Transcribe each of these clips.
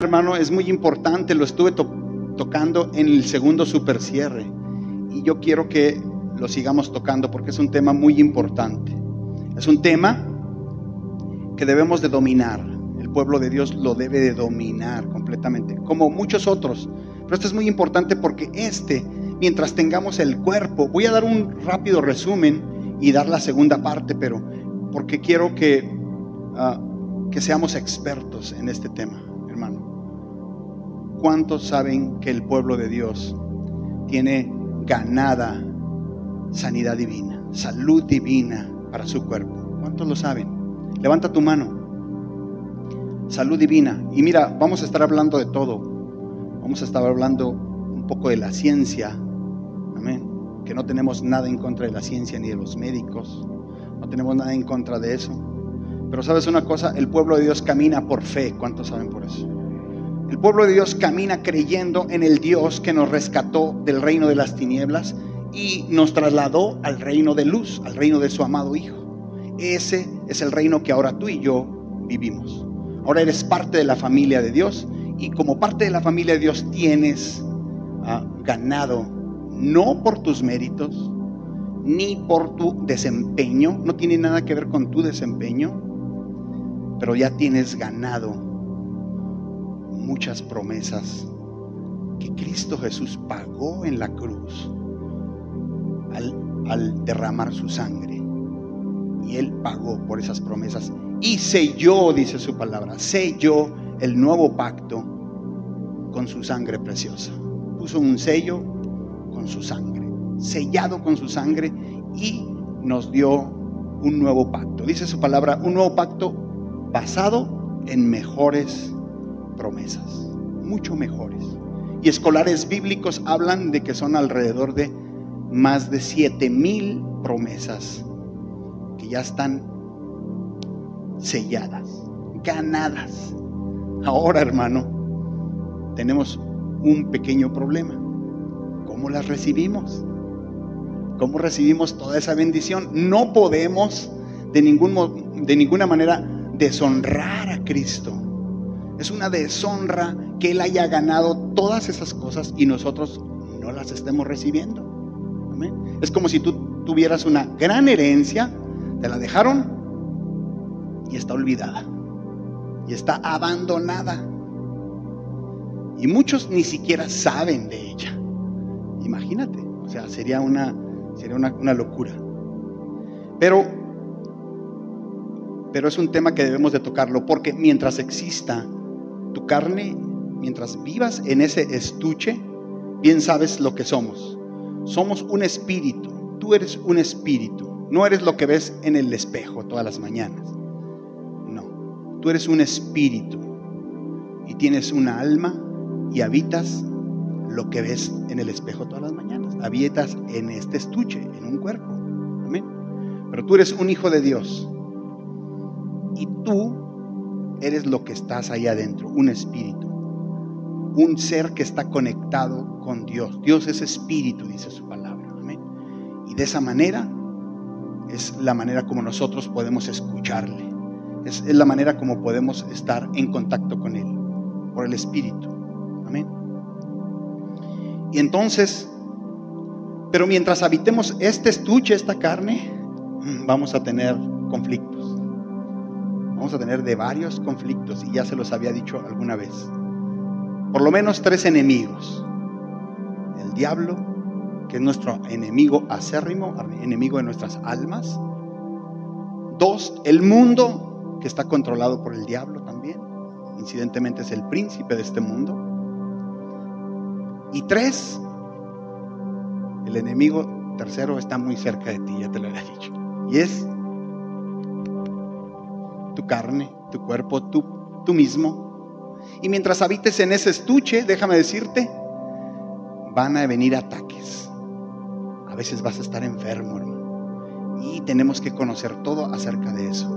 hermano, es muy importante, lo estuve tocando en el segundo super cierre. Y yo quiero que lo sigamos tocando porque es un tema muy importante. Es un tema que debemos de dominar. El pueblo de Dios lo debe de dominar completamente, como muchos otros. Pero esto es muy importante porque este, mientras tengamos el cuerpo, voy a dar un rápido resumen y dar la segunda parte, pero porque quiero que, ah, que seamos expertos en este tema. ¿Cuántos saben que el pueblo de Dios tiene ganada sanidad divina, salud divina para su cuerpo? ¿Cuántos lo saben? Levanta tu mano. Salud divina. Y mira, vamos a estar hablando de todo. Vamos a estar hablando un poco de la ciencia. Amén. Que no tenemos nada en contra de la ciencia ni de los médicos. No tenemos nada en contra de eso. Pero sabes una cosa, el pueblo de Dios camina por fe. ¿Cuántos saben por eso? El pueblo de Dios camina creyendo en el Dios que nos rescató del reino de las tinieblas y nos trasladó al reino de luz, al reino de su amado Hijo. Ese es el reino que ahora tú y yo vivimos. Ahora eres parte de la familia de Dios y como parte de la familia de Dios tienes ah, ganado, no por tus méritos, ni por tu desempeño, no tiene nada que ver con tu desempeño, pero ya tienes ganado muchas promesas que Cristo Jesús pagó en la cruz al, derramar su sangre. Y Él pagó por esas promesas. Y selló, dice su palabra, selló el nuevo pacto con su sangre preciosa. Puso un sello con su sangre, sellado con su sangre y nos dio un nuevo pacto. Dice su palabra, un nuevo pacto basado en mejores promesas, mucho mejores. Y escolares bíblicos hablan de que son alrededor de más de siete mil promesas que ya están selladas, ganadas. Ahora, hermano, tenemos un pequeño problema. ¿Cómo las recibimos? ¿Cómo recibimos toda esa bendición? No podemos de, ningún, de ninguna manera deshonrar a Cristo. Es una deshonra que Él haya ganado todas esas cosas y nosotros no las estemos recibiendo. Es como si tú tuvieras una gran herencia te la dejaron y está olvidada. Y está abandonada. Y muchos ni siquiera saben de ella. Imagínate. O sea, sería una, sería una, locura. Pero, pero es un tema que debemos de tocarlo porque mientras exista tu carne, mientras vivas en ese estuche, bien sabes lo que somos. Somos un espíritu. Tú eres un espíritu. No eres lo que ves en el espejo todas las mañanas. No, tú eres un espíritu y tienes una alma y habitas lo que ves en el espejo todas las mañanas. Habitas en este estuche, en un cuerpo. Amén. Pero tú eres un hijo de Dios. Eres lo que estás ahí adentro, un espíritu. Un ser que está conectado con Dios. Dios es espíritu, dice su palabra. Amén. Y de esa manera es la manera como nosotros podemos escucharle. Es, la manera como podemos estar en contacto con Él, por el Espíritu. Amén. Y entonces, pero mientras habitemos este estuche, esta carne, mm, vamos a tener conflictos. A tener de varios conflictos, y ya se los había dicho alguna vez. Por lo menos tres enemigos. El diablo, que es nuestro enemigo acérrimo, enemigo de nuestras almas. Dos, el mundo, que está controlado por el diablo también. Incidentemente es el príncipe de este mundo. Y tres, el enemigo tercero está muy cerca de ti, ya te lo había dicho. Y es tu carne, tu cuerpo, tú, tú mismo. Y mientras habites en ese estuche, déjame decirte, van a venir ataques veces vas a estar enfermo, hermano. Y tenemos que conocer todo acerca de eso.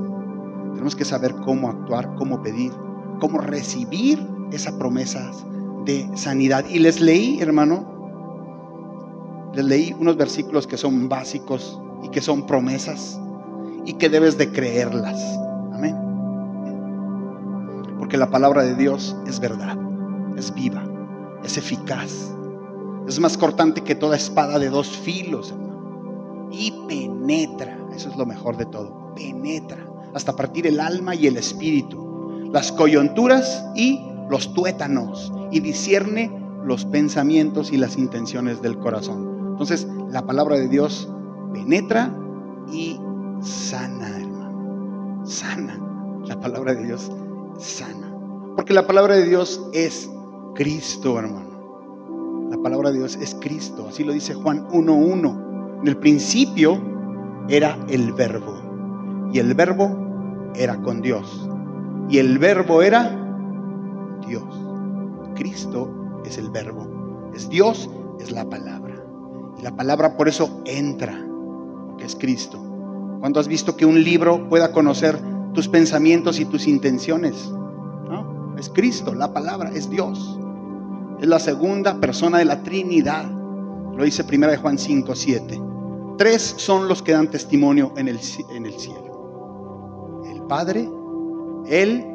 Tenemos que saber cómo actuar, cómo pedir, cómo recibir esa promesa de sanidad. Y les leí, hermano, les leí unos versículos que son básicos y que son promesas y que debes de creerlas. Porque la palabra de Dios es verdad, es viva, es eficaz, es más cortante que toda espada de dos filos, Y penetra, eso es lo mejor de todo, penetra hasta partir el alma y el espíritu, las coyunturas y los tuétanos, y discierne los pensamientos y las intenciones del corazón. Entonces, la palabra de Dios penetra y sana, hermano. Sana. La palabra de Dios sana. Porque la palabra de Dios es Cristo, hermano. La palabra de Dios es Cristo. Así lo dice Juan 1.1. En el principio era el verbo. Y el verbo era con Dios. Y el verbo era Dios. Cristo es el verbo. Es Dios, es la palabra. Y la palabra por eso entra, que es Cristo. Cuando has visto que un libro pueda conocer tus pensamientos y tus intenciones? ¿No? Es Cristo, la palabra, es Dios. Es la segunda persona de la Trinidad. Lo dice primera Juan 5, 7. Tres son los que dan testimonio en el, en el cielo. El Padre, el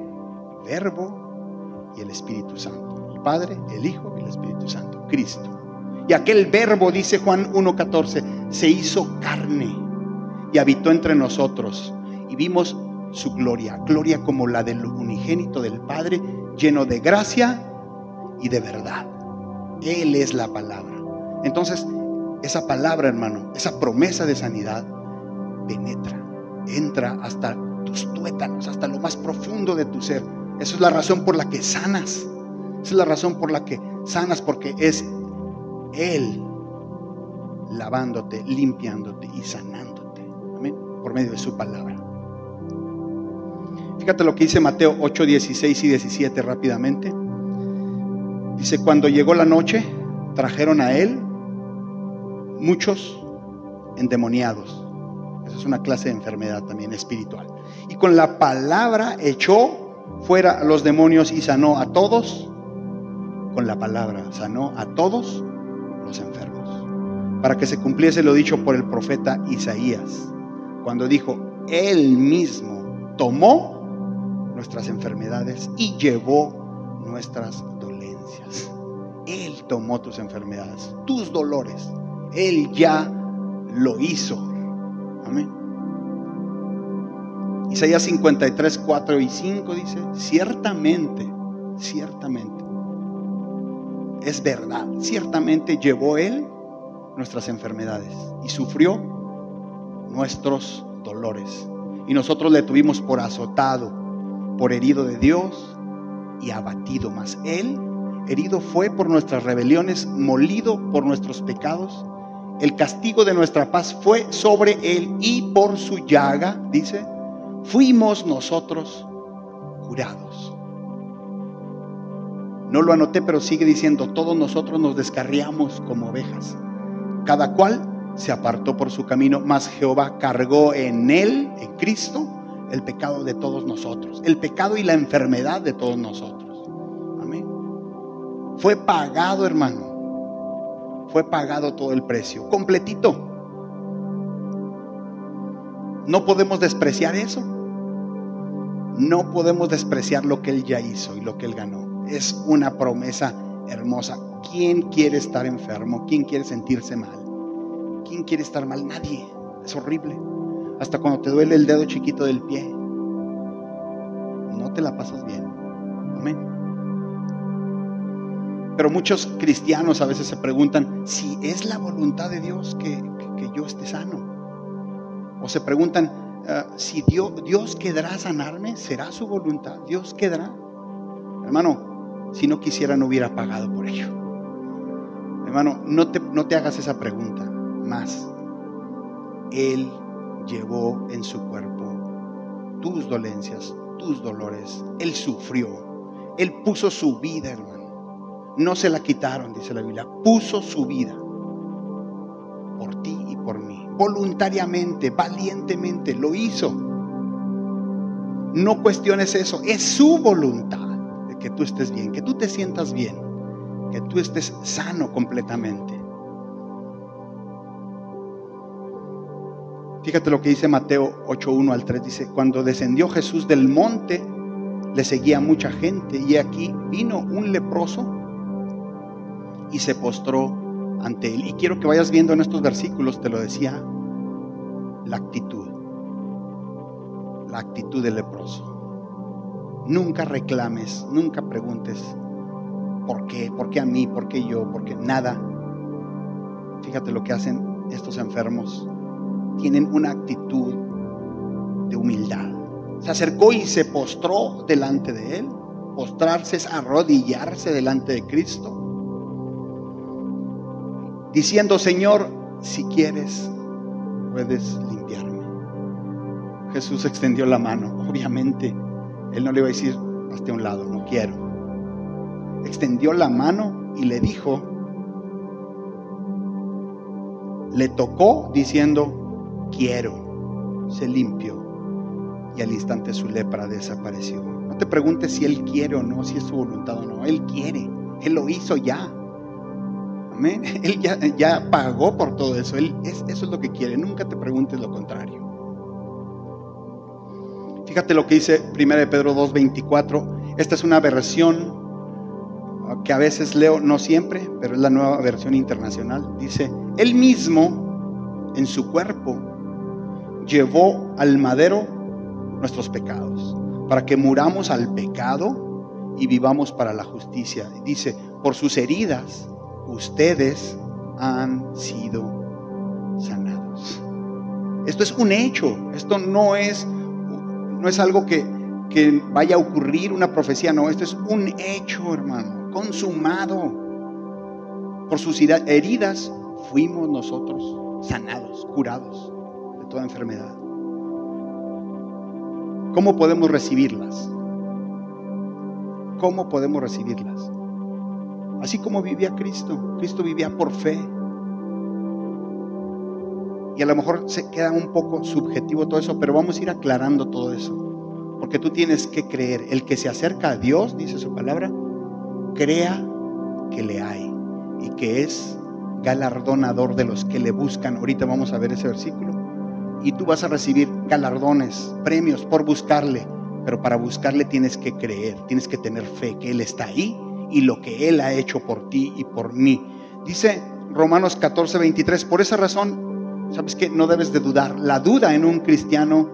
Verbo y el Espíritu Santo. El Padre, el Hijo y el Espíritu Santo. Cristo. Y aquel verbo, dice Juan 1.14, se hizo carne y habitó entre nosotros. Y vimos su gloria, gloria como la del unigénito del Padre, lleno de gracia y de verdad. Él es la palabra. Entonces, esa palabra, hermano, esa promesa de sanidad, penetra, entra hasta tus tuétanos, hasta lo más profundo de tu ser. Esa es la razón por la que sanas. Esa es la razón por la que sanas, porque es Él lavándote, limpiándote y sanándote. Amén. Por medio de su palabra. Fíjate lo que dice Mateo 8, 16 y 17 rápidamente. Dice, cuando llegó la noche, trajeron a él muchos endemoniados. Esa es una clase de enfermedad también espiritual. Y con la palabra echó fuera los demonios y sanó a todos. Con la palabra sanó a todos los enfermos. Para que se cumpliese lo dicho por el profeta Isaías, cuando dijo, él mismo tomó nuestras enfermedades y llevó nuestras dolencias. Él tomó tus enfermedades, tus dolores. Él ya lo hizo. Amén. Isaías 53, 4 y 5 dice, ciertamente, ciertamente, es verdad, ciertamente llevó Él nuestras enfermedades y sufrió nuestros dolores. Y nosotros le tuvimos por azotado por herido de Dios y abatido. Mas Él, herido fue por nuestras rebeliones, molido por nuestros pecados. El castigo de nuestra paz fue sobre Él y por su llaga, dice, fuimos nosotros curados. No lo anoté, pero sigue diciendo, todos nosotros nos descarriamos como ovejas. Cada cual se apartó por su camino, mas Jehová cargó en él, en Cristo, el pecado de todos nosotros, el pecado y la enfermedad de todos nosotros. Amén. Fue pagado, hermano. Fue pagado todo el precio, completito. No podemos despreciar eso. No podemos despreciar lo que Él ya hizo y lo que Él ganó. Es una promesa hermosa. ¿Quién quiere estar enfermo? ¿Quién quiere sentirse mal? ¿Quién quiere estar mal? Nadie. Es horrible hasta cuando te duele el dedo chiquito del pie. No te la pasas bien. Amén. Pero muchos cristianos a veces se preguntan si es la voluntad de Dios que, yo esté sano. O se preguntan ah, si Dios, Dios quedará sanarme, será su voluntad. Dios quedará. Hermano, si no quisiera no hubiera pagado por ello. Hermano, no te, no te hagas esa pregunta más. Él llevó en su cuerpo tus dolencias, tus dolores. Él sufrió. Él puso su vida, hermano. No se la quitaron, dice la Biblia. Puso su vida por ti y por mí. Voluntariamente, valientemente, lo hizo. No cuestiones eso. Es su voluntad que tú estés bien, que tú te sientas bien, que tú estés sano completamente. Fíjate lo que dice Mateo 8.1 al 3. Dice, cuando descendió Jesús del monte, le seguía mucha gente y aquí vino un leproso y se postró ante él. Y quiero que vayas viendo en estos versículos, te lo decía, la actitud, la actitud del leproso. Nunca reclames, nunca preguntes por qué, por qué a mí, por qué yo, por qué nada. Fíjate lo que hacen estos enfermos. Tienen una actitud de humildad. Se acercó y se postró delante de él. Postrarse es arrodillarse delante de Cristo. Diciendo, Señor, si quieres, puedes limpiarme. Jesús extendió la mano. Obviamente, él no le iba a decir, hasta un lado, no quiero. Extendió la mano y le dijo, le tocó diciendo, quiero, se limpió. Y al instante su lepra desapareció. No te preguntes si Él quiere o no, si es su voluntad o no. Él quiere. Él lo hizo ya. Amén. Él ya, ya pagó por todo eso. Él, es, eso es lo que quiere. Nunca te preguntes lo contrario. Fíjate lo que dice 1 Pedro 2.24. Esta es una versión que a veces leo, no siempre, pero es la nueva versión internacional. Dice, Él mismo en su cuerpo llevó al madero nuestros pecados, para que muramos al pecado y vivamos para la justicia. Dice, por sus heridas ustedes han sido sanados. Esto es un hecho, esto no es, no es algo que, que vaya a ocurrir, una profecía, no, esto es un hecho, hermano, consumado. Por sus heridas fuimos nosotros sanados, curados toda enfermedad. ¿Cómo podemos recibirlas? ¿Cómo podemos recibirlas? Así como vivía Cristo. Cristo vivía por fe. Y a lo mejor se queda un poco subjetivo todo eso, pero vamos a ir aclarando todo eso. Porque tú tienes que creer. El que se acerca a Dios, dice su palabra, crea que le hay y que es galardonador de los que le buscan. Ahorita vamos a ver ese versículo. Y tú vas a recibir galardones, premios por buscarle. Pero para buscarle tienes que creer, tienes que tener fe que Él está ahí y lo que Él ha hecho por ti y por mí. Dice Romanos 14, 23, por esa razón, ¿sabes que No debes de dudar. La duda en un cristiano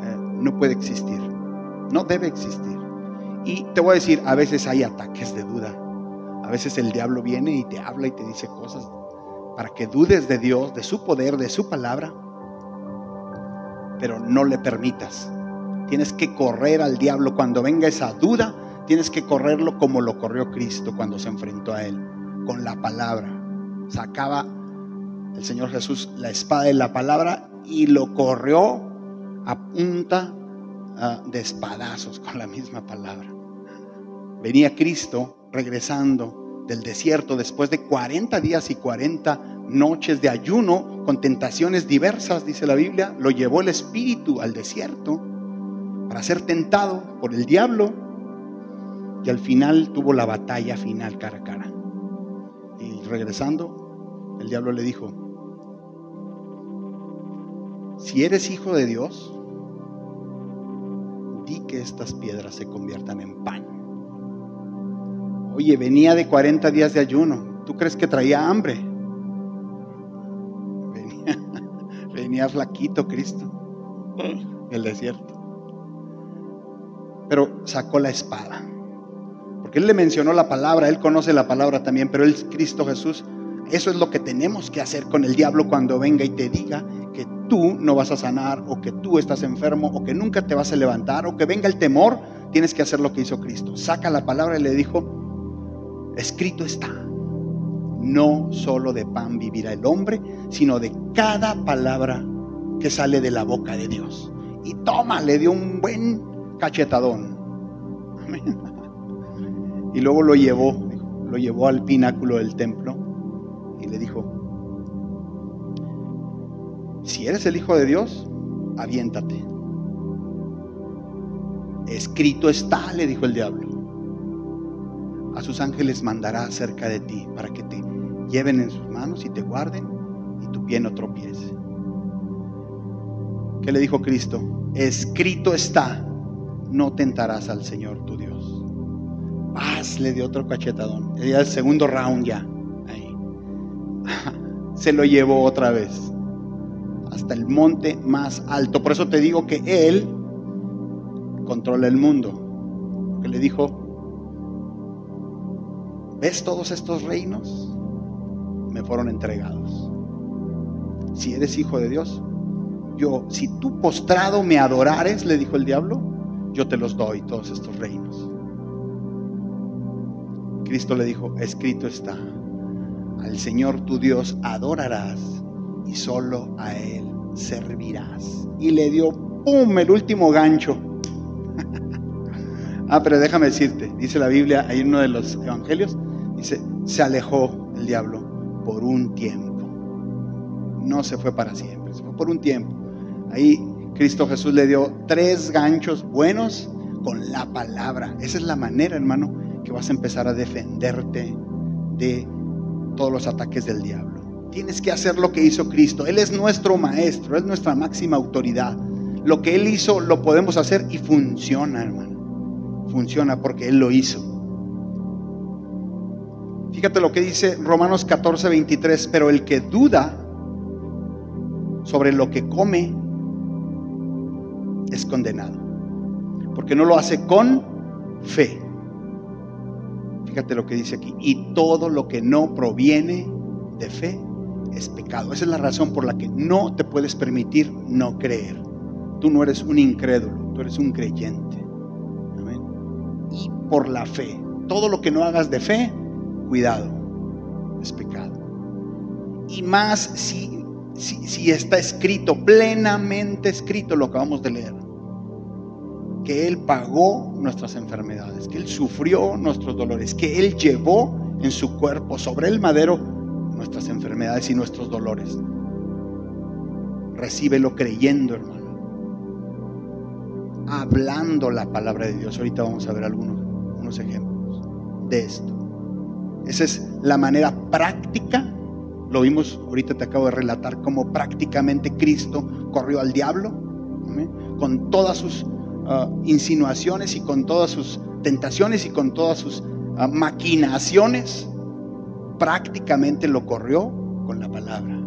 eh, no puede existir, no debe existir. Y te voy a decir, a veces hay ataques de duda. A veces el diablo viene y te habla y te dice cosas para que dudes de Dios, de su poder, de su palabra. Pero no le permitas. Tienes que correr al diablo cuando venga esa duda. Tienes que correrlo como lo corrió Cristo cuando se enfrentó a él, con la palabra. Sacaba el Señor Jesús la espada de la palabra y lo corrió a punta uh, de espadazos con la misma palabra. Venía Cristo regresando del desierto después de 40 días y 40 noches de ayuno con tentaciones diversas, dice la Biblia, lo llevó el Espíritu al desierto para ser tentado por el diablo y al final tuvo la batalla final cara a cara. Y regresando, el diablo le dijo, si eres hijo de Dios, di que estas piedras se conviertan en pan. Oye, venía de 40 días de ayuno. ¿Tú crees que traía hambre? Venía flaquito Cristo, el desierto. Pero sacó la espada. Porque Él le mencionó la palabra, Él conoce la palabra también, pero Él, Cristo Jesús, eso es lo que tenemos que hacer con el diablo cuando venga y te diga que tú no vas a sanar o que tú estás enfermo o que nunca te vas a levantar o que venga el temor, tienes que hacer lo que hizo Cristo. Saca la palabra y le dijo, escrito está, no solo de pan vivirá el hombre, sino de cada palabra que sale de la boca de Dios. Y toma, le dio un buen cachetadón. Y luego lo llevó, lo llevó al pináculo del templo y le dijo, si eres el Hijo de Dios, aviéntate. Escrito está, le dijo el diablo. A sus ángeles mandará cerca de ti para que te lleven en sus manos y te guarden y tu pie no tropiece. ¿Qué le dijo Cristo? Escrito está, no tentarás al Señor tu Dios. Paz, le dio otro cachetadón. Ya el segundo round ya. Ahí. Se lo llevó otra vez. Hasta el monte más alto. Por eso te digo que Él controla el mundo. Porque le dijo, ¿ves todos estos reinos? Me fueron entregados. Si eres hijo de Dios, yo, si tú postrado me adorares, le dijo el diablo, yo te los doy, todos estos reinos. Cristo le dijo, escrito está, al Señor tu Dios adorarás y solo a Él servirás. Y le dio, ¡pum!, el último gancho. ah, pero déjame decirte, dice la Biblia, hay uno de los evangelios, se alejó el diablo por un tiempo. No se fue para siempre, se fue por un tiempo. Ahí Cristo Jesús le dio tres ganchos buenos con la palabra. Esa es la manera, hermano, que vas a empezar a defenderte de todos los ataques del diablo. Tienes que hacer lo que hizo Cristo. Él es nuestro maestro, es nuestra máxima autoridad. Lo que Él hizo lo podemos hacer y funciona, hermano. Funciona porque Él lo hizo. Fíjate lo que dice Romanos 14, 23. Pero el que duda sobre lo que come es condenado. Porque no lo hace con fe. Fíjate lo que dice aquí. Y todo lo que no proviene de fe es pecado. Esa es la razón por la que no te puedes permitir no creer. Tú no eres un incrédulo, tú eres un creyente. Y por la fe. Todo lo que no hagas de fe, cuidado, es pecado. Y más si, si, si está escrito, plenamente escrito lo que vamos de leer que Él pagó nuestras enfermedades, que Él sufrió nuestros dolores, que Él llevó en su cuerpo sobre el madero nuestras enfermedades y nuestros dolores. Recíbelo creyendo, hermano. Hablando la palabra de Dios. Ahorita vamos a ver algunos unos ejemplos de esto. Esa es la manera práctica. Lo vimos, ahorita te acabo de relatar cómo prácticamente Cristo corrió al diablo con todas sus Ah, insinuaciones y con todas sus tentaciones y con todas sus ah, maquinaciones, prácticamente lo corrió con la palabra.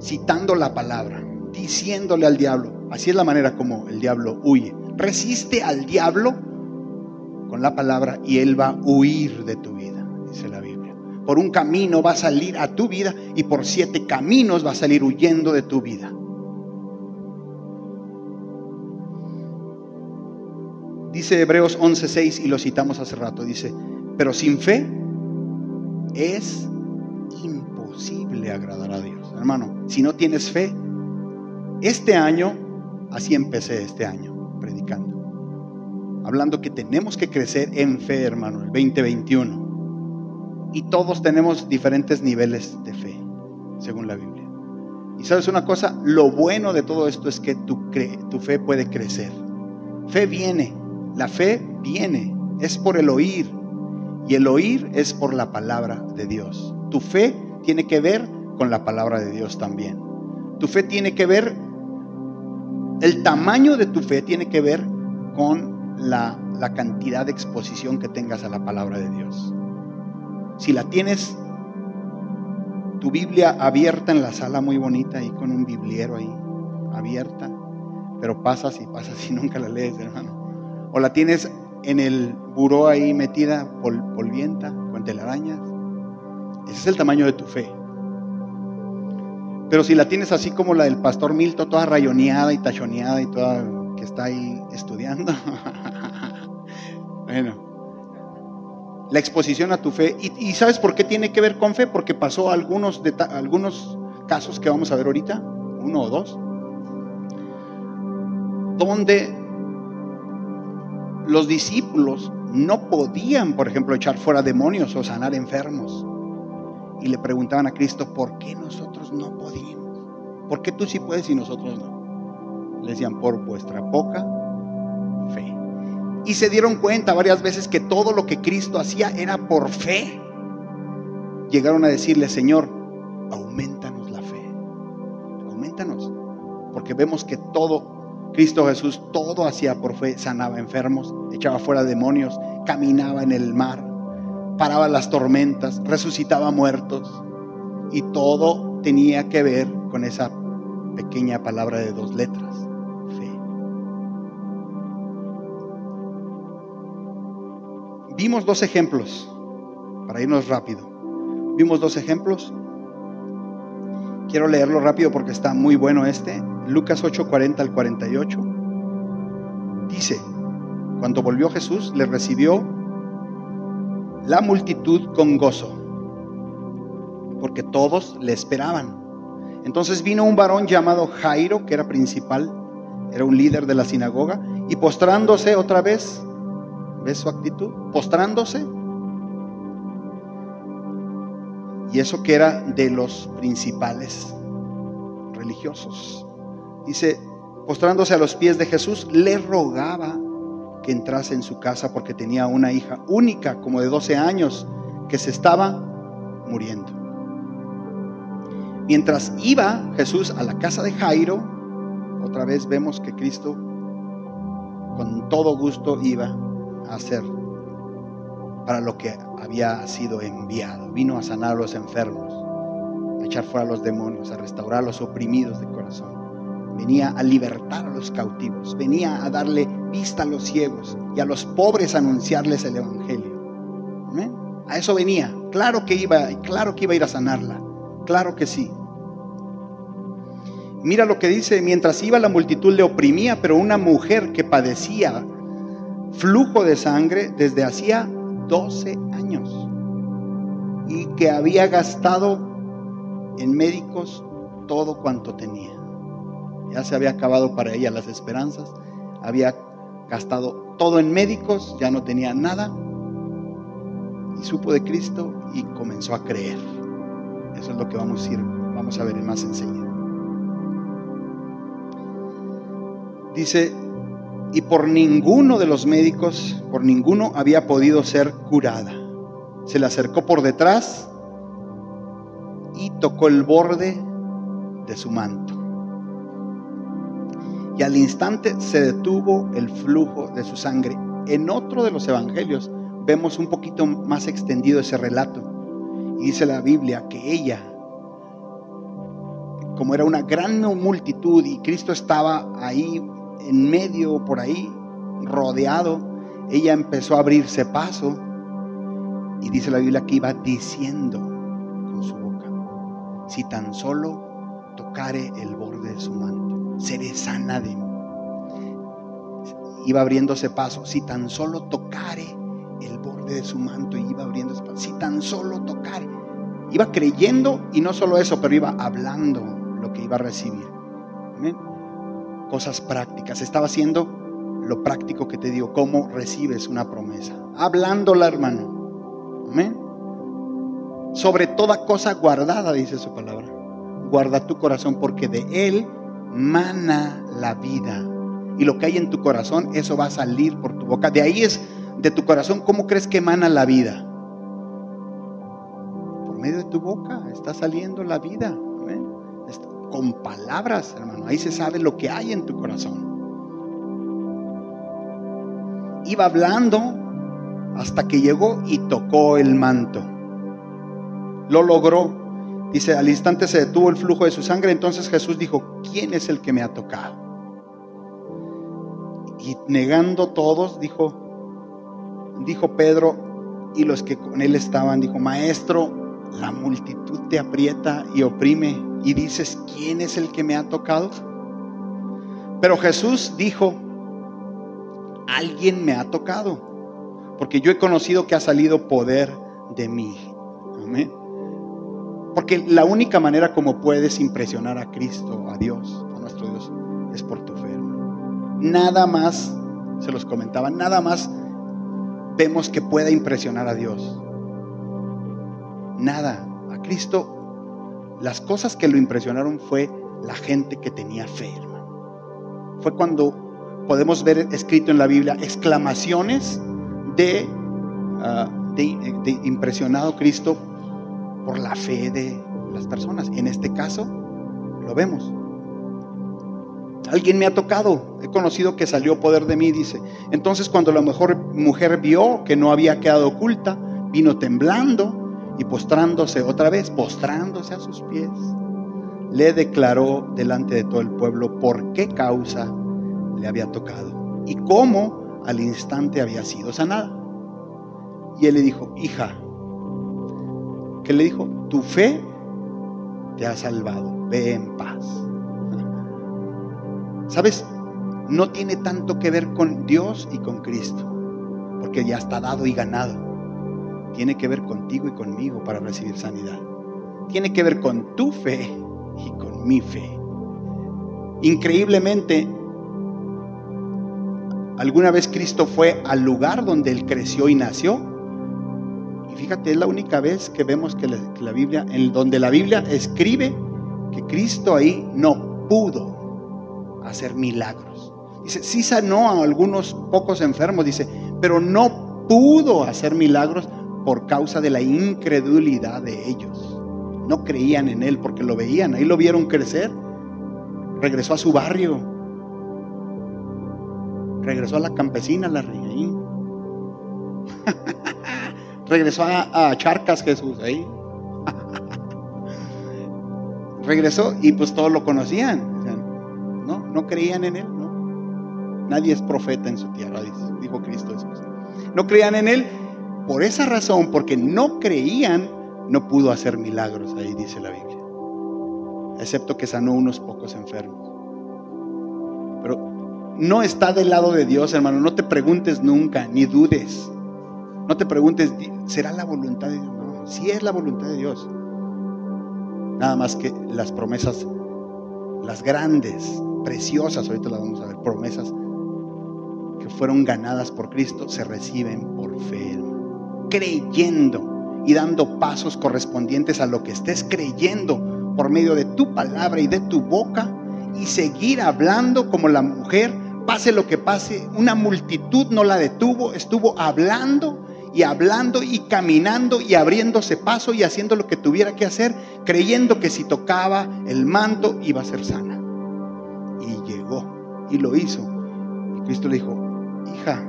Citando la palabra, diciéndole al diablo, así es la manera como el diablo huye. Resiste al diablo con la palabra y él va a huir de tu vida, dice la Biblia. Por un camino va a salir a tu vida y por siete caminos va a salir huyendo de tu vida. Dice Hebreos 11:6 y lo citamos hace rato, dice, pero sin fe es imposible agradar a Dios. Hermano, si no tienes fe, este año, así empecé este año predicando, hablando que tenemos que crecer en fe, hermano, el 2021. Y todos tenemos diferentes niveles de fe, según la Biblia. Y sabes una cosa, lo bueno de todo esto es que tu, tu fe puede crecer. Fe viene la fe viene, es por el oír. Y el oír es por la palabra de Dios. Tu fe tiene que ver con la palabra de Dios también. Tu fe tiene que ver, el tamaño de tu fe tiene que ver con la, la cantidad de exposición que tengas a la palabra de Dios. Si la tienes tu Biblia abierta en la sala muy bonita y con un bibliero ahí abierta, pero pasas y pasas y nunca la lees, hermano o la tienes en el buró ahí metida pol, polvienta con telarañas. Ese es el tamaño de tu fe. Pero si la tienes así como la del pastor Milton, toda rayoneada y tachoneada y toda que está ahí estudiando. bueno, la exposición a tu fe. ¿Y, sabes por qué tiene que ver con fe? Porque pasó algunos, algunos casos que vamos a ver ahorita, uno o dos, donde los discípulos no podían, por ejemplo, echar fuera demonios o sanar enfermos. Y le preguntaban a Cristo, ¿por qué nosotros no podíamos? ¿Por qué tú sí puedes y nosotros no? Le decían, por vuestra poca fe. Y se dieron cuenta varias veces que todo lo que Cristo hacía era por fe. Llegaron a decirle, Señor, aumentanos la fe. Aumentanos. Porque vemos que todo Cristo Jesús todo hacía por fe, sanaba enfermos, echaba fuera demonios, caminaba en el mar, paraba las tormentas, resucitaba muertos y todo tenía que ver con esa pequeña palabra de dos letras, Vimos dos ejemplos, para irnos rápido. Vimos dos ejemplos. Quiero leerlo rápido porque está muy bueno este. Lucas 8:40 al 48. Dice, cuando volvió Jesús, le recibió la multitud con gozo, porque todos le esperaban. Entonces vino un varón llamado Jairo, que era principal, era un líder de la sinagoga, y postrándose otra vez, ¿ves su actitud? Postrándose. Y eso que era de los principales religiosos. Dice, postrándose a los pies de Jesús, le rogaba que entrase en su casa porque tenía una hija única, como de 12 años, que se estaba muriendo. Mientras iba Jesús a la casa de Jairo, otra vez vemos que Cristo con todo gusto iba hacer para lo que había sido enviado. Vino a sanar a los enfermos, a echar fuera a los demonios, a restaurar a los oprimidos de corazón venía a libertar a los cautivos, venía a darle vista a los ciegos y a los pobres anunciarles el evangelio. A eso venía. Claro que iba, claro que iba a ir a sanarla. Claro que sí. Mira lo que dice, mientras iba la multitud le oprimía, pero una mujer que padecía flujo de sangre desde hacía 12 años y que había gastado en médicos todo cuanto tenía. Ya se había acabado para ella las esperanzas, había gastado todo en médicos, ya no tenía nada. Y supo de Cristo y comenzó a creer. Eso es lo que vamos a ir, vamos a ver más enseñanza. Dice, y por ninguno de los médicos, por ninguno había podido ser curada. Se le acercó por detrás y tocó el borde de su manto y al instante se detuvo el flujo de su sangre. En otro de los evangelios vemos un poquito más extendido ese relato. Y dice la Biblia que ella, como era una gran multitud y Cristo estaba ahí en medio, por ahí, rodeado, ella empezó a abrirse paso. Y dice la Biblia que iba diciendo con su boca, si tan solo tocare el borde de su manto seré sana de mí. Iba abriéndose paso, si tan solo tocare el borde de su manto, y iba abriéndose paso, si tan solo tocare. Iba creyendo y no solo eso, pero iba hablando lo que iba a recibir. Cosas prácticas. Estaba haciendo lo práctico que te digo, cómo recibes una promesa. Hablándola, hermano. Amén. Sobre toda cosa guardada, dice su palabra. Guarda tu corazón porque de él mana la vida. Y lo que hay en tu corazón, eso va a salir por tu boca. De ahí es, de tu corazón, ¿cómo crees que mana la vida? Por medio de tu boca está saliendo la vida. Con palabras, hermano. Ahí se sabe lo que hay en tu corazón. Iba hablando hasta que llegó y tocó el manto. Lo logró. Dice, al instante se detuvo el flujo de su sangre. Entonces Jesús dijo, ¿quién es el que me ha tocado? Y negando todos, dijo, dijo Pedro y los que con él estaban, dijo, Maestro, la multitud te aprieta y oprime y dices, ¿quién es el que me ha tocado? Pero Jesús dijo, alguien me ha tocado, porque yo he conocido que ha salido poder de mí. Amén. Porque la única manera como puedes impresionar a Cristo, a Dios, a nuestro Dios, es por tu fe. Nada más, se los comentaba, nada más vemos que pueda impresionar a Dios. Nada. A Cristo, las cosas que lo impresionaron fue la gente que tenía fe, hermano. Fue cuando podemos ver escrito en la Biblia exclamaciones de, ah, de impresionado Cristo por la fe de las personas. En este caso, lo vemos. Alguien me ha tocado, he conocido que salió poder de mí, dice. Entonces cuando la mejor mujer vio que no había quedado oculta, vino temblando y postrándose otra vez, postrándose a sus pies, le declaró delante de todo el pueblo por qué causa le había tocado y cómo al instante había sido sanada. Y él le dijo, hija, ¿qué le dijo? Tu fe te ha salvado, ve en paz. ¿Sabes? No tiene tanto que ver con Dios y con Cristo, porque ya está dado y ganado. Tiene que ver contigo y conmigo para recibir sanidad. Tiene que ver con tu fe y con mi fe. Increíblemente, alguna vez Cristo fue al lugar donde él creció y nació. Y fíjate, es la única vez que vemos que la, Biblia, en donde la Biblia escribe que Cristo ahí no pudo hacer milagros. Dice, sí sanó a algunos pocos enfermos, dice, pero no pudo hacer milagros por causa de la incredulidad de ellos. No creían en él porque lo veían, ahí lo vieron crecer. Regresó a su barrio. Regresó a la campesina, la reina Regresó a, Charcas Jesús ahí. Regresó y pues todos lo conocían. No, no creían en él, no. Nadie es profeta en su tierra, dijo Cristo después. No creían en él. Por esa razón, porque no creían, no pudo hacer milagros, ahí dice la Biblia. Excepto que sanó unos pocos enfermos. Pero no está del lado de Dios, hermano. No te preguntes nunca, ni dudes. No te preguntes, ¿será la voluntad de Dios? No, sí es la voluntad de Dios. Nada más que las promesas, las grandes, preciosas, ahorita las vamos a ver, promesas que fueron ganadas por Cristo, se reciben por fe, creyendo y dando pasos correspondientes a lo que estés creyendo por medio de tu palabra y de tu boca y seguir hablando como la mujer, pase lo que pase, una multitud no la detuvo, estuvo hablando y hablando y caminando y abriéndose paso y haciendo lo que tuviera que hacer, creyendo que si tocaba el manto iba a ser sana y llegó y lo hizo. Y Cristo le dijo, hija,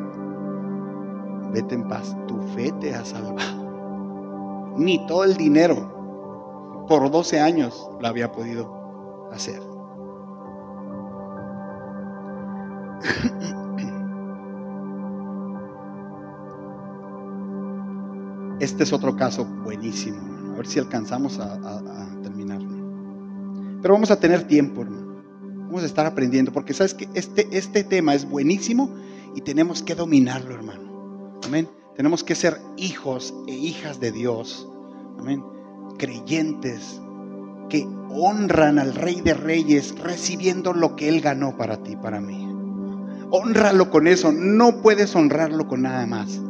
vete en paz, tu fe te ha salvado. Ni todo el dinero por 12 años lo había podido hacer. Este es otro caso buenísimo. A ver si alcanzamos a, terminar. Pero vamos a tener tiempo, hermano. Vamos a estar aprendiendo, porque sabes que este, este tema es buenísimo y tenemos que dominarlo, hermano. Amén. Tenemos que ser hijos e hijas de Dios. Amén. Creyentes que honran al Rey de Reyes recibiendo lo que Él ganó para ti, para mí. Honralo con eso. No puedes honrarlo con nada más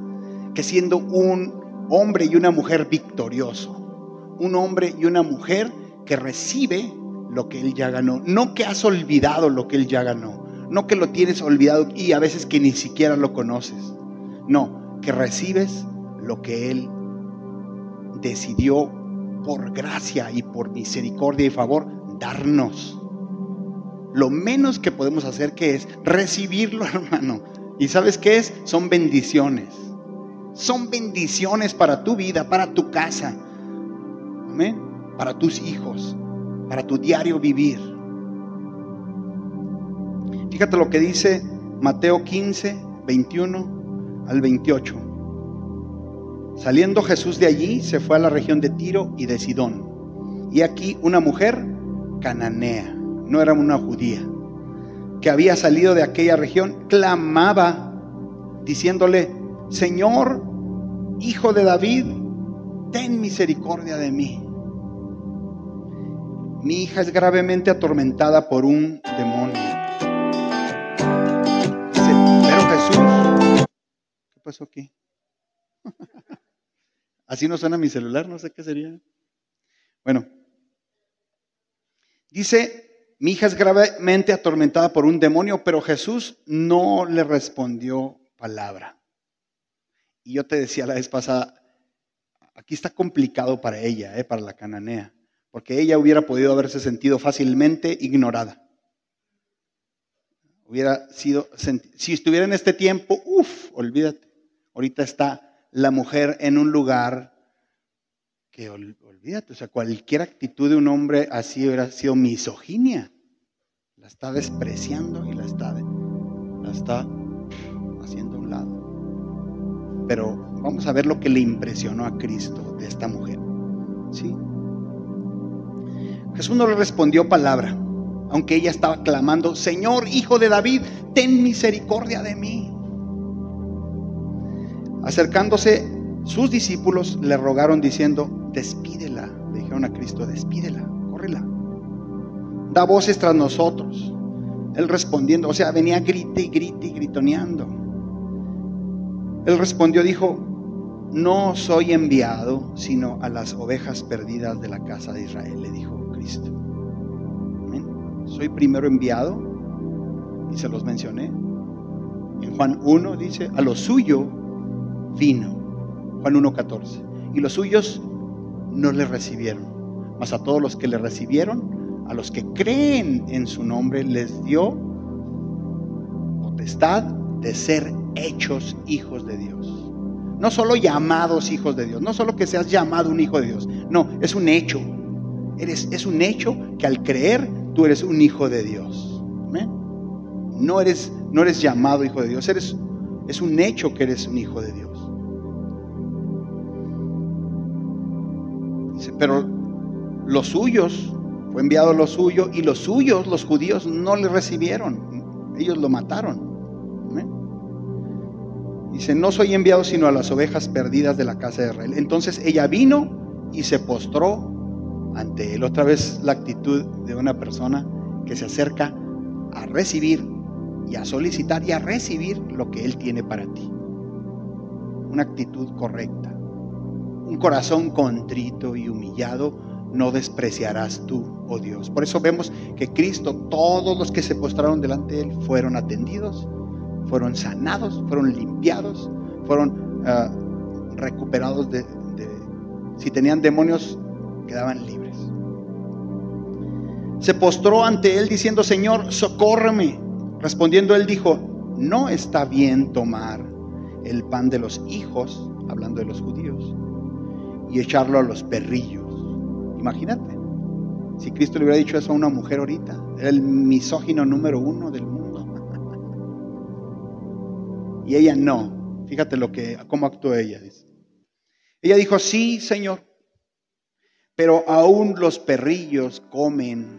que siendo un hombre y una mujer victorioso. Un hombre y una mujer que recibe lo que Él ya ganó. No que has olvidado lo que Él ya ganó. No que lo tienes olvidado y a veces que ni siquiera lo conoces. No, que recibes lo que Él decidió por gracia y por misericordia y favor darnos. Lo menos que podemos hacer que es recibirlo, hermano. ¿Y sabes qué es? Son bendiciones. Son bendiciones para tu vida, para tu casa. Para tus hijos para tu diario vivir. Fíjate lo que dice Mateo 15, 21 al 28. Saliendo Jesús de allí, se fue a la región de Tiro y de Sidón. Y aquí una mujer cananea, no era una judía, que había salido de aquella región, clamaba diciéndole, Señor, hijo de David, ten misericordia de mí mi hija es gravemente atormentada por un demonio. ¿Qué pasó aquí? Así no suena mi celular, no sé qué sería. Bueno, dice, mi hija es gravemente atormentada por un demonio, pero Jesús no le respondió palabra. Y yo te decía la vez pasada, aquí está complicado para ella, eh, para la cananea porque ella hubiera podido haberse sentido fácilmente ignorada. hubiera sido, si estuviera en este tiempo, uff, olvídate. Ahorita está la mujer en un lugar que olvídate, o sea, cualquier actitud de un hombre así hubiera sido misoginia. La está despreciando y la está, la está haciendo a un lado. Pero vamos a ver lo que le impresionó a Cristo de esta mujer. ¿Sí? Jesús no le respondió palabra, aunque ella estaba clamando, Señor, hijo de David, ten misericordia de mí. Acercándose sus discípulos le rogaron diciendo, despídela. Le dijeron a Cristo, despídela, córrela. Da voces tras nosotros. Él respondiendo, o sea, venía grite y grite y gritoneando. Él respondió, dijo, no soy enviado sino a las ovejas perdidas de la casa de Israel, le dijo Cristo. Soy primero enviado y se los mencioné. En Juan 1 dice, a lo suyo vino. Juan 1.14. Y los suyos no le recibieron. Mas a todos los que le recibieron, a los que creen en su nombre, les dio potestad de ser hechos hijos de Dios. No solo llamados hijos de Dios, no solo que seas llamado un hijo de Dios, no, es un hecho. Eres, es un hecho que al creer tú eres un hijo de Dios. No eres, no eres llamado hijo de Dios, eres, es un hecho que eres un hijo de Dios. pero los suyos, fue enviado los suyos, y los suyos, los judíos, no le recibieron. Ellos lo mataron. Dice, no soy enviado sino a las ovejas perdidas de la casa de Israel. Entonces ella vino y se postró ante él. Otra vez la actitud de una persona que se acerca a recibir y a solicitar y a recibir lo que él tiene para ti. Una actitud correcta. Un corazón contrito y humillado no despreciarás tú, oh Dios. Por eso vemos que Cristo, todos los que se postraron delante de Él, fueron atendidos, fueron sanados, fueron limpiados, fueron ah, recuperados de, si tenían demonios, quedaban libres. Se postró ante Él diciendo, Señor, socórreme. Respondiendo Él dijo, no está bien tomar el pan de los hijos, hablando de los judíos y echarlo a los perrillos. Imagínate, si Cristo le hubiera dicho eso a una mujer ahorita, era el misógino número uno del mundo. Y ella no. Fíjate lo que, cómo actuó ella. Ella dijo, sí, Señor, pero aún los perrillos comen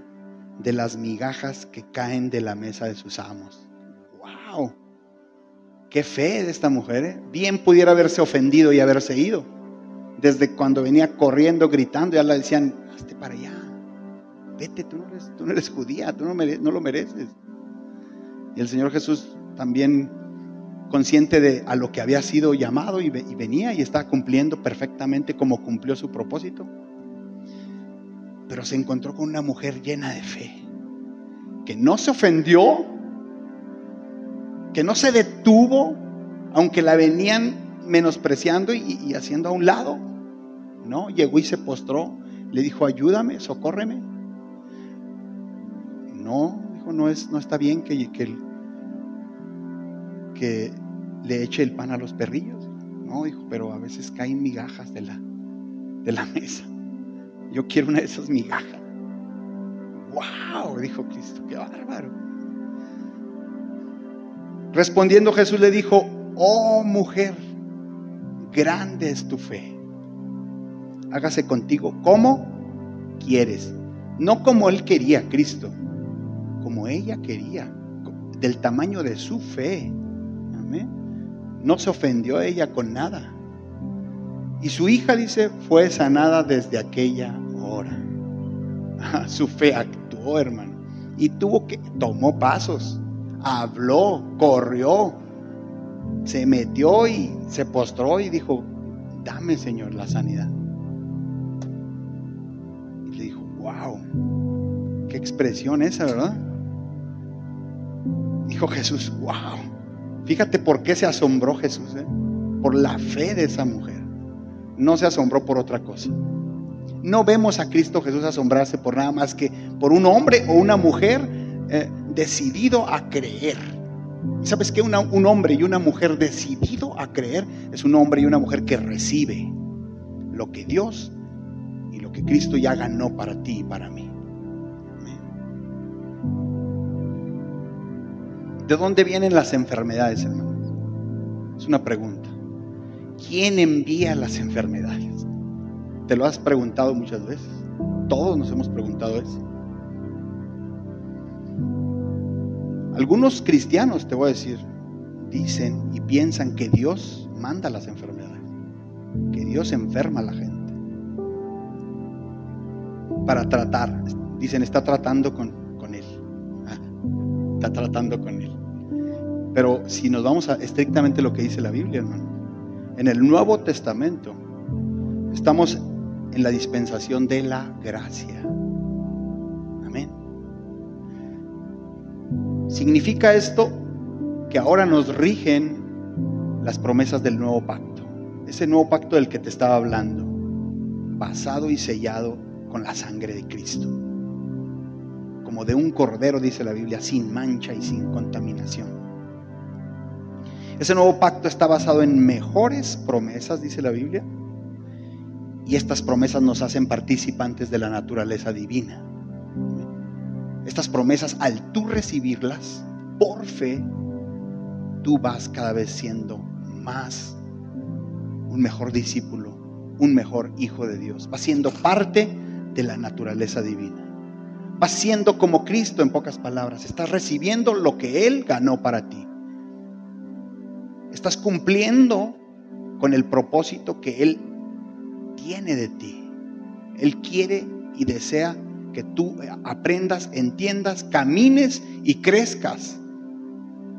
de las migajas que caen de la mesa de sus amos. ¡Wow! Qué fe de esta mujer. ¿eh? Bien pudiera haberse ofendido y haberse ido desde cuando venía corriendo, gritando, ya le decían, hazte para allá, vete, tú no eres, tú no eres judía, tú no, no lo mereces. Y el Señor Jesús también consciente de a lo que había sido llamado y, y venía y estaba cumpliendo perfectamente como cumplió su propósito. Pero se encontró con una mujer llena de fe, que no se ofendió, que no se detuvo, aunque la venían menospreciando y haciendo a un lado. No, llegó y se postró, le dijo, ayúdame, socórreme. No, dijo, no, es, no está bien que, que, que le eche el pan a los perrillos. No, dijo, pero a veces caen migajas de la, de la mesa. Yo quiero una de esas migajas. ¡Wow! Dijo Cristo, qué bárbaro. Respondiendo Jesús le dijo, oh mujer, grande es tu fe hágase contigo como quieres. No como él quería, Cristo, como ella quería, del tamaño de su fe. Amén. No se ofendió ella con nada. Y su hija, dice, fue sanada desde aquella hora. Su fe actuó, hermano. Y tuvo que, tomó pasos, habló, corrió, se metió y se postró y dijo, dame Señor la sanidad. wow, qué expresión esa, ¿verdad? Dijo Jesús, wow. Fíjate por qué se asombró Jesús, ¿eh? por la fe de esa mujer. No se asombró por otra cosa. No vemos a Cristo Jesús asombrarse por nada más que por un hombre o una mujer eh, decidido a creer. ¿Y sabes qué? un hombre y una mujer decidido a creer es un hombre y una mujer que recibe lo que Dios y lo que Cristo ya ganó para ti y para mí. ¿De dónde vienen las enfermedades, hermanos? Es una pregunta. ¿Quién envía las enfermedades? ¿Te lo has preguntado muchas veces? Todos nos hemos preguntado eso. Algunos cristianos, te voy a decir, dicen y piensan que Dios manda las enfermedades, que Dios enferma a la gente para tratar. Dicen, está tratando con, Él. Ah, está tratando con Él. Pero si nos vamos a estrictamente lo que dice la Biblia, hermano, en el Nuevo Testamento estamos en la dispensación de la gracia. Significa esto que ahora nos rigen las promesas del nuevo pacto. Ese nuevo pacto del que te estaba hablando, basado y sellado con la sangre de Cristo. Como de un cordero, dice la Biblia, sin mancha y sin contaminación. Ese nuevo pacto está basado en mejores promesas, dice la Biblia, y estas promesas nos hacen participantes de la naturaleza divina. Estas promesas, al tú recibirlas por fe, tú vas cada vez siendo más un mejor discípulo, un mejor hijo de Dios. Vas siendo parte de la naturaleza divina. Vas siendo como Cristo en pocas palabras. Estás recibiendo lo que Él ganó para ti. Estás cumpliendo con el propósito que Él tiene de ti. Él quiere y desea que tú aprendas, entiendas, camines y crezcas,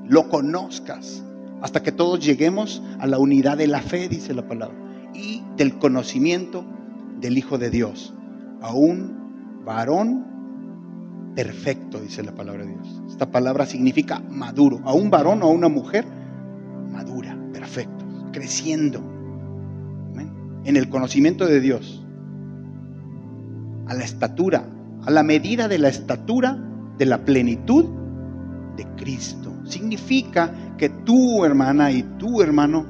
lo conozcas, hasta que todos lleguemos a la unidad de la fe, dice la palabra, y del conocimiento del Hijo de Dios, a un varón perfecto, dice la palabra de Dios. Esta palabra significa maduro, a un varón o a una mujer madura, perfecto, creciendo en el conocimiento de Dios, a la estatura a la medida de la estatura de la plenitud de Cristo. Significa que tú, hermana, y tú, hermano,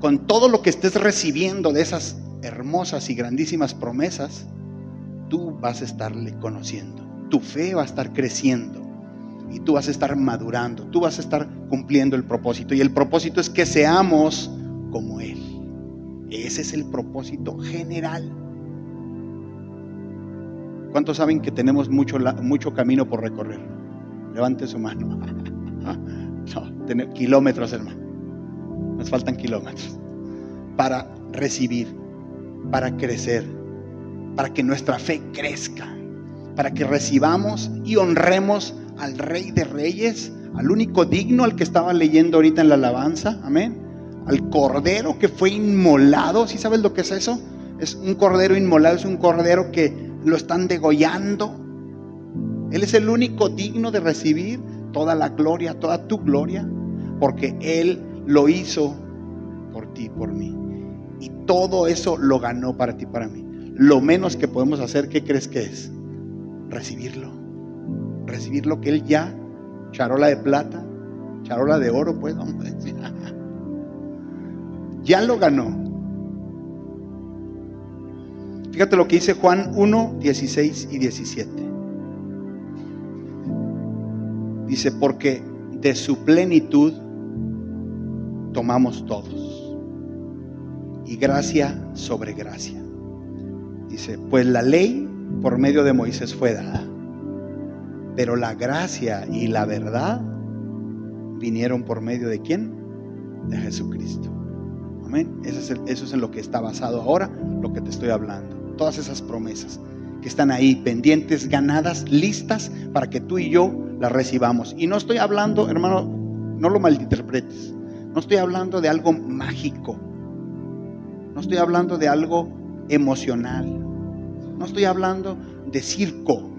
con todo lo que estés recibiendo de esas hermosas y grandísimas promesas, tú vas a estarle conociendo. Tu fe va a estar creciendo y tú vas a estar madurando, tú vas a estar cumpliendo el propósito. Y el propósito es que seamos como Él. Ese es el propósito general. ¿Cuántos saben que tenemos mucho, mucho camino por recorrer? Levante su mano. No, kilómetros, hermano. Nos faltan kilómetros para recibir, para crecer, para que nuestra fe crezca, para que recibamos y honremos al Rey de Reyes, al único digno, al que estaba leyendo ahorita en la alabanza, amén, al Cordero que fue inmolado, ¿sí sabes lo que es eso? Es un Cordero inmolado, es un Cordero que lo están degollando. Él es el único digno de recibir toda la gloria, toda tu gloria, porque Él lo hizo por ti, por mí. Y todo eso lo ganó para ti, para mí. Lo menos que podemos hacer, ¿qué crees que es? Recibirlo. Recibir lo que Él ya, charola de plata, charola de oro, pues, vamos a decir. ya lo ganó. Fíjate lo que dice Juan 1, 16 y 17. Dice, porque de su plenitud tomamos todos. Y gracia sobre gracia. Dice, pues la ley por medio de Moisés fue dada. Pero la gracia y la verdad vinieron por medio de quién? De Jesucristo. Amén. Eso es, eso es en lo que está basado ahora, lo que te estoy hablando todas esas promesas que están ahí pendientes, ganadas, listas para que tú y yo las recibamos. Y no estoy hablando, hermano, no lo malinterpretes. No estoy hablando de algo mágico. No estoy hablando de algo emocional. No estoy hablando de circo.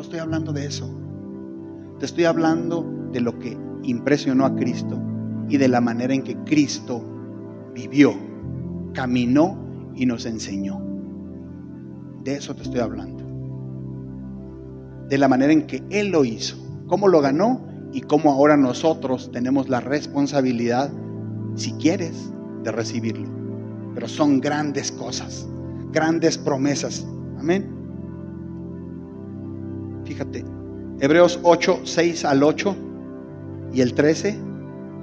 No estoy hablando de eso. Te estoy hablando de lo que impresionó a Cristo y de la manera en que Cristo vivió, caminó y nos enseñó. De eso te estoy hablando. De la manera en que Él lo hizo, cómo lo ganó y cómo ahora nosotros tenemos la responsabilidad, si quieres, de recibirlo. Pero son grandes cosas, grandes promesas. Amén. Fíjate, Hebreos 8, 6 al 8 y el 13,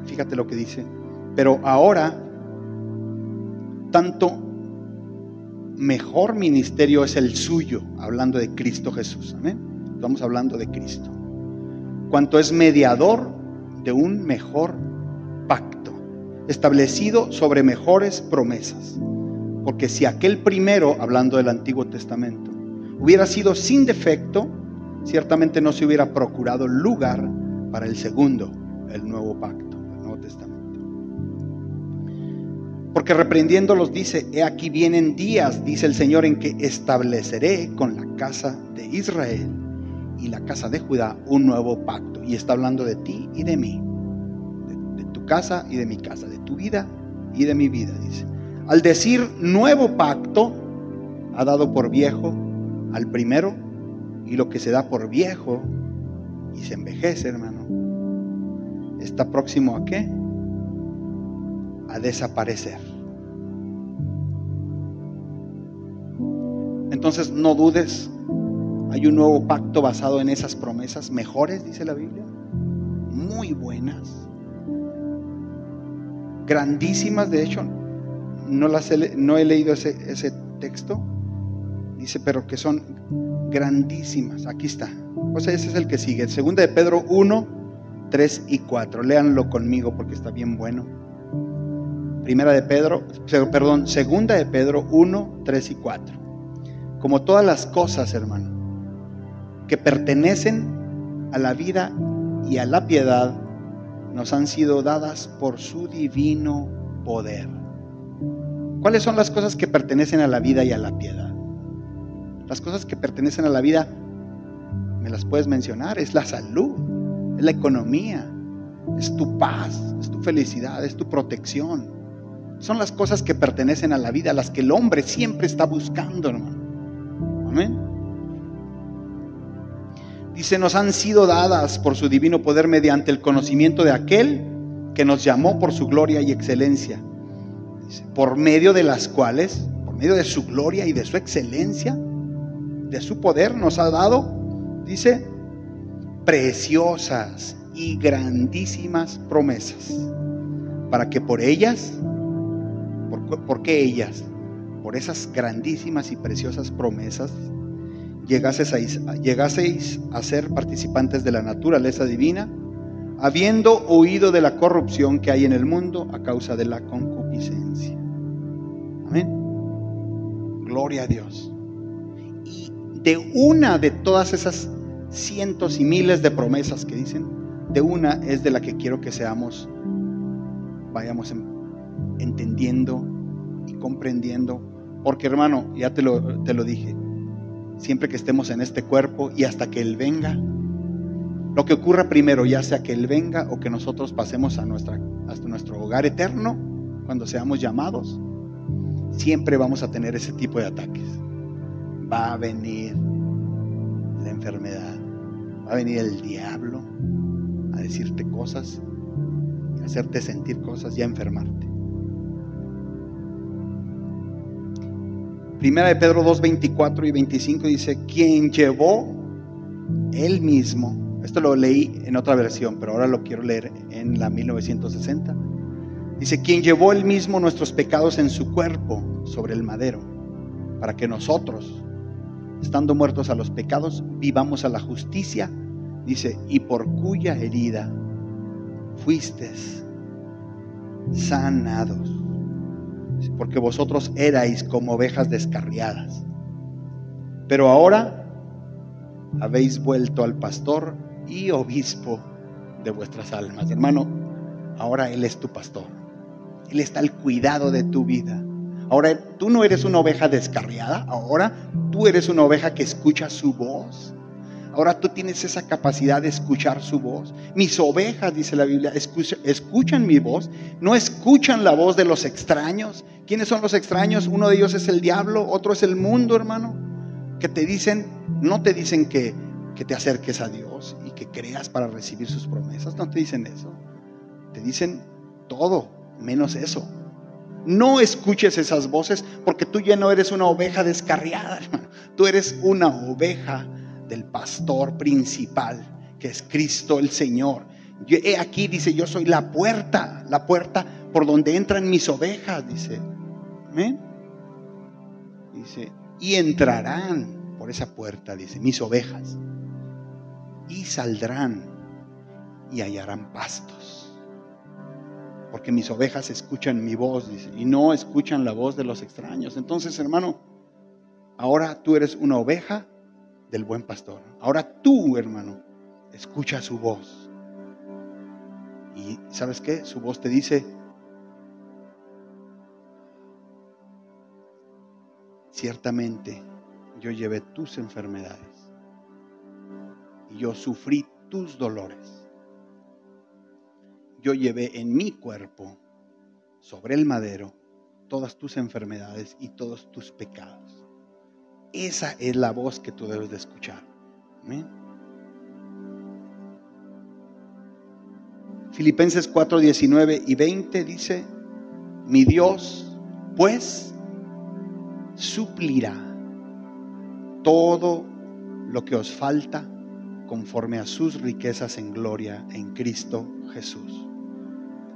fíjate lo que dice. Pero ahora, tanto mejor ministerio es el suyo, hablando de Cristo Jesús. Amén. Estamos hablando de Cristo. Cuanto es mediador de un mejor pacto, establecido sobre mejores promesas. Porque si aquel primero, hablando del Antiguo Testamento, hubiera sido sin defecto, ciertamente no se hubiera procurado lugar para el segundo, el nuevo pacto, el Nuevo Testamento. Porque reprendiéndolos dice, he aquí vienen días, dice el Señor, en que estableceré con la casa de Israel y la casa de Judá un nuevo pacto. Y está hablando de ti y de mí, de, de tu casa y de mi casa, de tu vida y de mi vida, dice. Al decir nuevo pacto, ha dado por viejo al primero y lo que se da por viejo y se envejece, hermano, está próximo a qué? A desaparecer. Entonces no dudes, hay un nuevo pacto basado en esas promesas mejores, dice la Biblia, muy buenas, grandísimas, de hecho, no, las he, no he leído ese, ese texto, dice, pero que son grandísimas. Aquí está. O sea, ese es el que sigue. Segunda de Pedro 1, 3 y 4. Léanlo conmigo porque está bien bueno. Primera de Pedro, perdón, segunda de Pedro 1, 3 y 4. Como todas las cosas, hermano, que pertenecen a la vida y a la piedad, nos han sido dadas por su divino poder. ¿Cuáles son las cosas que pertenecen a la vida y a la piedad? Las cosas que pertenecen a la vida, me las puedes mencionar, es la salud, es la economía, es tu paz, es tu felicidad, es tu protección. Son las cosas que pertenecen a la vida, las que el hombre siempre está buscando, hermano. Amén. Dice, nos han sido dadas por su divino poder mediante el conocimiento de aquel que nos llamó por su gloria y excelencia. Dice, por medio de las cuales, por medio de su gloria y de su excelencia, de su poder nos ha dado, dice, preciosas y grandísimas promesas, para que por ellas, ¿por, qué ellas? Por esas grandísimas y preciosas promesas, llegaseis a, llegaseis a ser participantes de la naturaleza divina, habiendo oído de la corrupción que hay en el mundo a causa de la concupiscencia. Amén. Gloria a Dios de una de todas esas cientos y miles de promesas que dicen, de una es de la que quiero que seamos, vayamos entendiendo y comprendiendo. Porque hermano, ya te lo, te lo dije, siempre que estemos en este cuerpo y hasta que Él venga, lo que ocurra primero, ya sea que Él venga o que nosotros pasemos a nuestra, hasta nuestro hogar eterno, cuando seamos llamados, siempre vamos a tener ese tipo de ataques va a venir la enfermedad, va a venir el diablo a decirte cosas, a hacerte sentir cosas y a enfermarte. Primera de Pedro 2, 24 y 25 dice, quien llevó él mismo, esto lo leí en otra versión, pero ahora lo quiero leer en la 1960. Dice, quien llevó él mismo nuestros pecados en su cuerpo sobre el madero, para que nosotros, estando muertos a los pecados, vivamos a la justicia, dice, y por cuya herida fuisteis sanados. Porque vosotros erais como ovejas descarriadas. Pero ahora habéis vuelto al pastor y obispo de vuestras almas. Hermano, ahora Él es tu pastor. Él está al cuidado de tu vida. Ahora tú no eres una oveja descarriada, ahora tú eres una oveja que escucha su voz. Ahora tú tienes esa capacidad de escuchar su voz. Mis ovejas, dice la Biblia, escuchan mi voz, no escuchan la voz de los extraños. ¿Quiénes son los extraños? Uno de ellos es el diablo, otro es el mundo, hermano. Que te dicen, no te dicen que, que te acerques a Dios y que creas para recibir sus promesas. No te dicen eso. Te dicen todo, menos eso. No escuches esas voces porque tú ya no eres una oveja descarriada, Tú eres una oveja del pastor principal, que es Cristo el Señor. he aquí dice, yo soy la puerta, la puerta por donde entran mis ovejas, dice. Dice, y entrarán por esa puerta, dice, mis ovejas, y saldrán y hallarán pastos. Porque mis ovejas escuchan mi voz, y no escuchan la voz de los extraños. Entonces, hermano, ahora tú eres una oveja del buen pastor. Ahora tú, hermano, escucha su voz. Y ¿sabes qué? Su voz te dice, ciertamente yo llevé tus enfermedades y yo sufrí tus dolores. Yo llevé en mi cuerpo, sobre el madero, todas tus enfermedades y todos tus pecados. Esa es la voz que tú debes de escuchar. Filipenses 4, 19 y 20 dice, mi Dios, pues, suplirá todo lo que os falta conforme a sus riquezas en gloria en Cristo Jesús.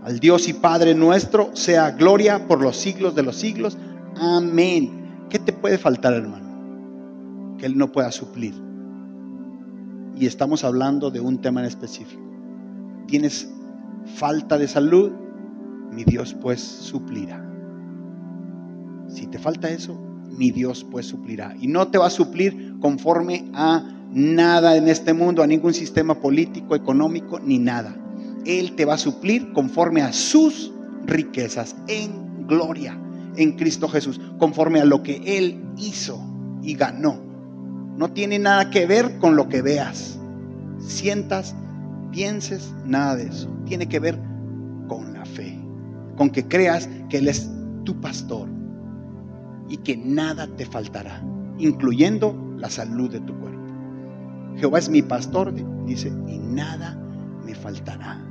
Al Dios y Padre nuestro sea gloria por los siglos de los siglos. Amén. ¿Qué te puede faltar, hermano? Que Él no pueda suplir. Y estamos hablando de un tema en específico. ¿Tienes falta de salud? Mi Dios pues suplirá. Si te falta eso, mi Dios pues suplirá. Y no te va a suplir conforme a nada en este mundo, a ningún sistema político, económico, ni nada. Él te va a suplir conforme a sus riquezas en gloria en Cristo Jesús, conforme a lo que Él hizo y ganó. No tiene nada que ver con lo que veas, sientas, pienses, nada de eso. Tiene que ver con la fe, con que creas que Él es tu pastor, y que nada te faltará, incluyendo la salud de tu cuerpo. Jehová es mi pastor, dice, y nada me faltará.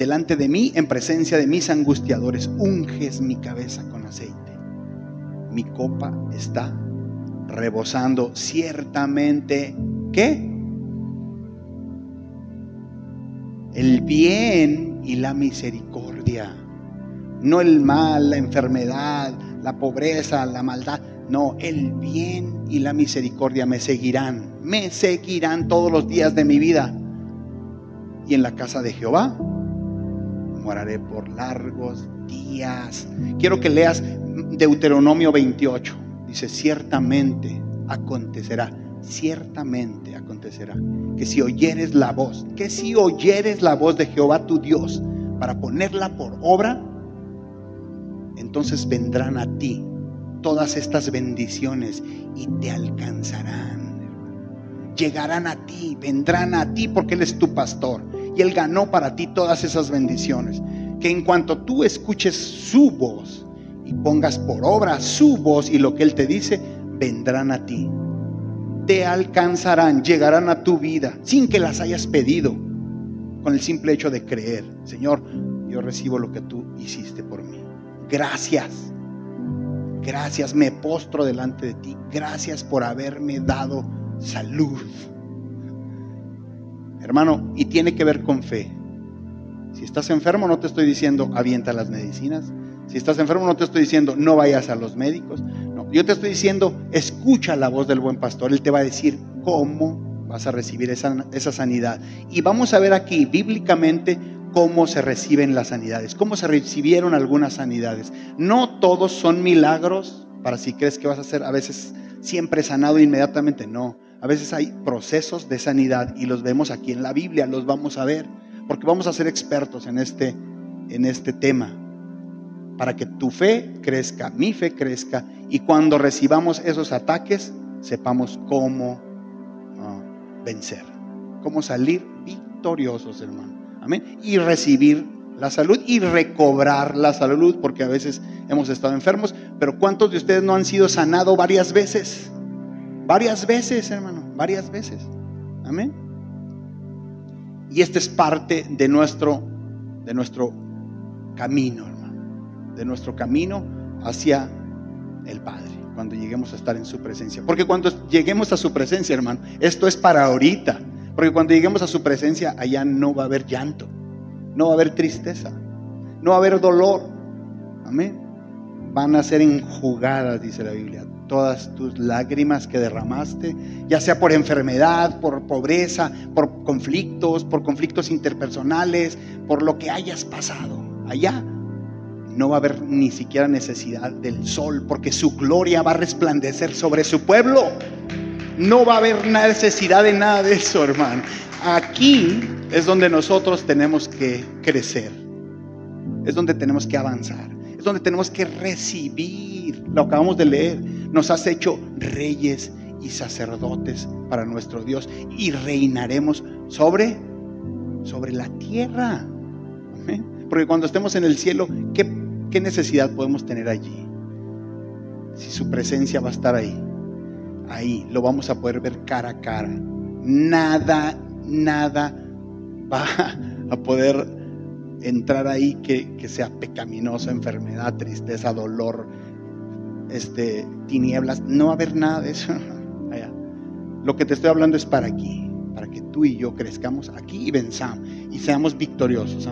delante de mí en presencia de mis angustiadores, unges mi cabeza con aceite. Mi copa está rebosando ciertamente. ¿Qué? El bien y la misericordia, no el mal, la enfermedad, la pobreza, la maldad no, el bien y la misericordia me seguirán, me seguirán todos los días de mi vida. Y en la casa de Jehová moraré por largos días. Quiero que leas Deuteronomio 28. Dice, ciertamente acontecerá, ciertamente acontecerá, que si oyeres la voz, que si oyeres la voz de Jehová tu Dios para ponerla por obra, entonces vendrán a ti todas estas bendiciones y te alcanzarán. Llegarán a ti, vendrán a ti porque Él es tu pastor y Él ganó para ti todas esas bendiciones. Que en cuanto tú escuches su voz y pongas por obra su voz y lo que Él te dice, vendrán a ti. Te alcanzarán, llegarán a tu vida sin que las hayas pedido, con el simple hecho de creer. Señor, yo recibo lo que tú hiciste por mí. Gracias. Gracias, me postro delante de ti. Gracias por haberme dado salud. Hermano, y tiene que ver con fe. Si estás enfermo, no te estoy diciendo avienta las medicinas. Si estás enfermo, no te estoy diciendo no vayas a los médicos. No, yo te estoy diciendo escucha la voz del buen pastor. Él te va a decir cómo vas a recibir esa, esa sanidad. Y vamos a ver aquí bíblicamente cómo se reciben las sanidades, cómo se recibieron algunas sanidades. No todos son milagros para si crees que vas a ser a veces siempre sanado inmediatamente, no. A veces hay procesos de sanidad y los vemos aquí en la Biblia, los vamos a ver. porque vamos a ser expertos en este, en este tema, para que tu fe crezca, mi fe crezca, y cuando recibamos esos ataques, sepamos cómo ah, vencer, cómo salir victoriosos, hermano. Amén. Y recibir la salud y recobrar la salud, porque a veces hemos estado enfermos, pero ¿cuántos de ustedes no han sido sanados varias veces? Varias veces, hermano, varias veces. Amén. Y este es parte de nuestro, de nuestro camino, hermano, de nuestro camino hacia el Padre, cuando lleguemos a estar en su presencia. Porque cuando lleguemos a su presencia, hermano, esto es para ahorita. Porque cuando lleguemos a su presencia, allá no va a haber llanto, no va a haber tristeza, no va a haber dolor. Amén. Van a ser enjugadas, dice la Biblia, todas tus lágrimas que derramaste, ya sea por enfermedad, por pobreza, por conflictos, por conflictos interpersonales, por lo que hayas pasado. Allá no va a haber ni siquiera necesidad del sol, porque su gloria va a resplandecer sobre su pueblo. No va a haber necesidad de nada de eso, hermano. Aquí es donde nosotros tenemos que crecer. Es donde tenemos que avanzar. Es donde tenemos que recibir. Lo acabamos de leer. Nos has hecho reyes y sacerdotes para nuestro Dios y reinaremos sobre sobre la tierra. Porque cuando estemos en el cielo, ¿qué, ¿qué necesidad podemos tener allí? Si su presencia va a estar ahí ahí lo vamos a poder ver cara a cara. Nada, nada va a poder entrar ahí que, que sea pecaminoso, enfermedad, tristeza, dolor, este, tinieblas. No va a haber nada de eso. Lo que te estoy hablando es para aquí, para que tú y yo crezcamos aquí y venzamos y seamos victoriosos.